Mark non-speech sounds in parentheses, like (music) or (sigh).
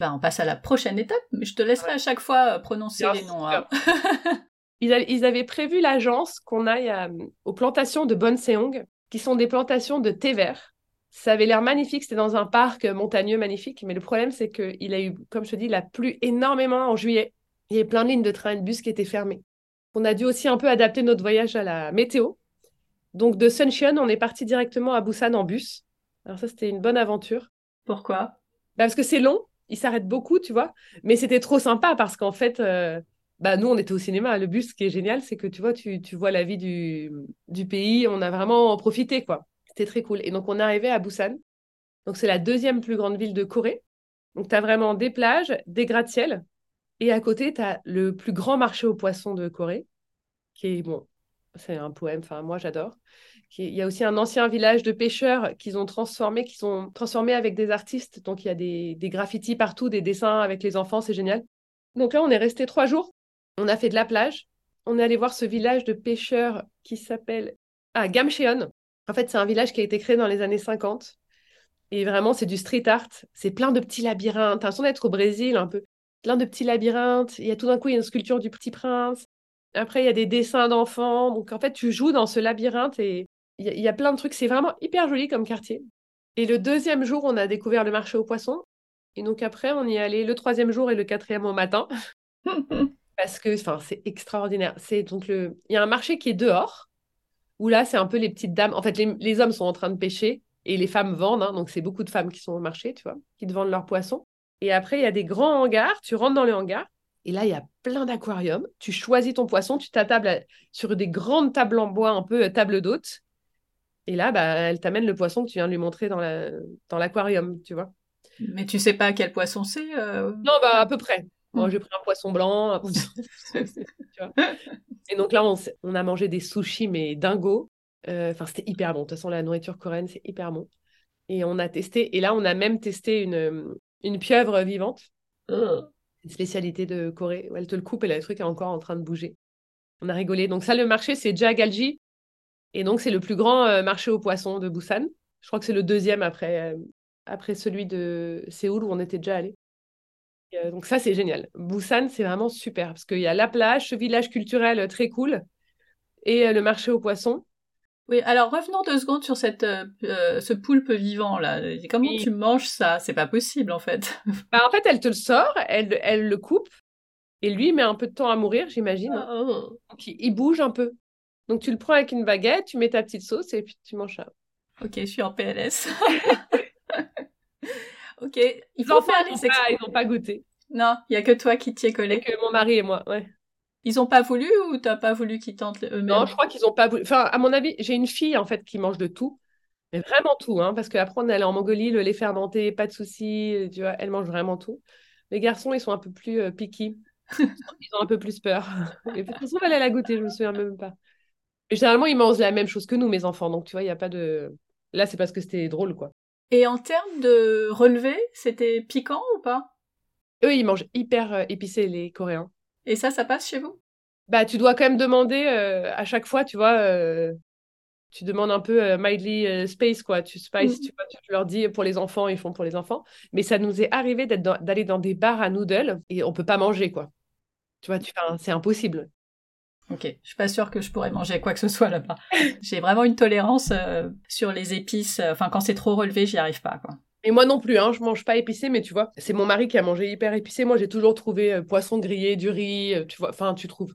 Ben, on passe à la prochaine étape, mais je te laisserai à chaque fois euh, prononcer les noms. hein. (laughs) Ils, a- ils avaient prévu l'agence qu'on aille à- aux plantations de Bonseong, qui sont des plantations de thé vert. Ça avait l'air magnifique, c'était dans un parc montagneux magnifique, mais le problème c'est qu'il a eu, comme je te dis, il a plu énormément en juillet. Il y avait plein de lignes de trains et de bus qui étaient fermées. On a dû aussi un peu adapter notre voyage à la météo. Donc de Suncheon, on est parti directement à Busan en bus. Alors ça, c'était une bonne aventure. Pourquoi? Bah, parce que c'est long, il s'arrête beaucoup, tu vois. Mais c'était trop sympa parce qu'en fait, euh, bah, nous, on était au cinéma. Le bus, ce qui est génial, c'est que tu vois, tu, vois la vie du, du pays. On a vraiment profité, quoi. C'était très cool. Et donc, on est arrivé à Busan. Donc, c'est la deuxième plus grande ville de Corée. Donc, tu as vraiment des plages, des gratte-ciel. Et à côté, tu as le plus grand marché aux poissons de Corée, qui est, bon, c'est un poème, enfin, moi, j'adore. Il y a aussi un ancien village de pêcheurs qu'ils ont transformé, qu'ils ont transformé avec des artistes. Donc, il y a des, des graffitis partout, des dessins avec les enfants, c'est génial. Donc là, on est resté trois jours. On a fait de la plage. On est allé voir ce village de pêcheurs qui s'appelle ah, Gamcheon. En fait, c'est un village qui a été créé dans les années 50. Et vraiment, c'est du street art. C'est plein de petits labyrinthes. T'as l'impression d'être au Brésil, un peu. Plein de petits labyrinthes. Il y a tout d'un coup, il y a une sculpture du Petit Prince. Après, il y a des dessins d'enfants. Donc, en fait, tu joues dans ce labyrinthe et il y, a- il y a plein de trucs. C'est vraiment hyper joli comme quartier. Et le deuxième jour, on a découvert le marché aux poissons. Et donc, après, on y est allé le troisième jour et le quatrième au matin. (laughs) Parce que enfin, c'est extraordinaire. C'est donc le... Il y a un marché qui est dehors, où là, c'est un peu les petites dames. En fait, les, les hommes sont en train de pêcher et les femmes vendent. hein. donc, c'est beaucoup de femmes qui sont au marché, tu vois, qui te vendent leurs poissons. Et après, il y a des grands hangars. Tu rentres dans le hangar. Et là, il y a plein d'aquariums. Tu choisis ton poisson, tu t'attables sur des grandes tables en bois, un peu euh, table d'hôte. Et là, bah, elle t'amène le poisson que tu viens de lui montrer dans la... dans l'aquarium, tu vois. Mais tu sais pas quel poisson c'est euh, Non, bah, à peu près. Moi, Mm. j'ai pris un poisson blanc. un poisson- (laughs) (laughs) tu vois. Et donc là, on, a mangé des sushis, mais dingo. Euh, Enfin, c'était hyper bon. De toute façon, la nourriture coréenne, c'est hyper bon. Et on a testé. Et là, on a même testé une, une pieuvre vivante. Une spécialité de Corée. Elle te le coupe et là, le truc est encore en train de bouger. On a rigolé. Donc ça, le marché, c'est Jagalji. Et donc, c'est le plus grand euh, marché aux poissons de Busan. Je crois que c'est le deuxième après, euh, après celui de Séoul où on était déjà allé. Euh, donc ça, c'est génial. Busan, c'est vraiment super parce qu'il y a la plage, ce village culturel très cool et le marché aux poissons. Oui, alors revenons deux secondes sur cette, euh, euh, ce poulpe vivant là. Comment tu manges ça? C'est pas possible en fait. (laughs) Bah, en fait, elle te le sort, elle, elle le coupe et lui il met un peu de temps à mourir, j'imagine. Oh. Donc, il, bouge un peu. Donc tu le prends avec une baguette, tu mets ta petite sauce et puis tu manges ça. Ok, je suis en PLS. (laughs) ok, il faut faire ils n'ont les pas, ils n'ont pas goûté. Non, il y a que toi qui t'y es collé. Que mon mari et moi, ouais. Ils ont pas voulu ou t'as pas voulu qu'ils tentent eux-mêmes? Non, je crois qu'ils n'ont pas voulu. Enfin, à mon avis, j'ai une fille en fait qui mange de tout, mais vraiment tout, hein, parce qu'après on est allé en Mongolie, le lait fermenté, pas de souci, tu vois, elle mange vraiment tout. Les garçons, ils sont un peu plus euh, picky, (laughs) ils ont un peu plus peur. (laughs) Et de toute façon, elle, elle a goûté, je me souviens même pas. Mais généralement, ils mangent la même chose que nous, mes enfants, donc tu vois, il y a pas de. Là, c'est parce que c'était drôle, quoi. Et en termes de relevé, c'était piquant ou pas? Eux, ils mangent hyper euh, épicé, les Coréens. Et ça, ça passe chez vous? Bah, tu dois quand même demander euh, à chaque fois, tu vois. euh, tu demandes un peu euh, mildly euh, space, quoi. Tu spice, Mhm. tu vois, tu leur dis pour les enfants, ils font pour les enfants. Mais ça nous est arrivé dans- d'aller dans des bars à noodles et on peut pas manger, quoi. Tu vois, tu, c'est impossible. Ok, je suis pas sûre que je pourrais manger quoi que ce soit là-bas. J'ai vraiment une tolérance euh, sur les épices. Enfin, quand c'est trop relevé, j'y arrive pas, quoi. Et moi non plus, hein, je mange pas épicé, mais tu vois, c'est mon mari qui a mangé hyper épicé. Moi, j'ai toujours trouvé euh, poisson grillé, du riz, euh, tu vois. Enfin, tu trouves.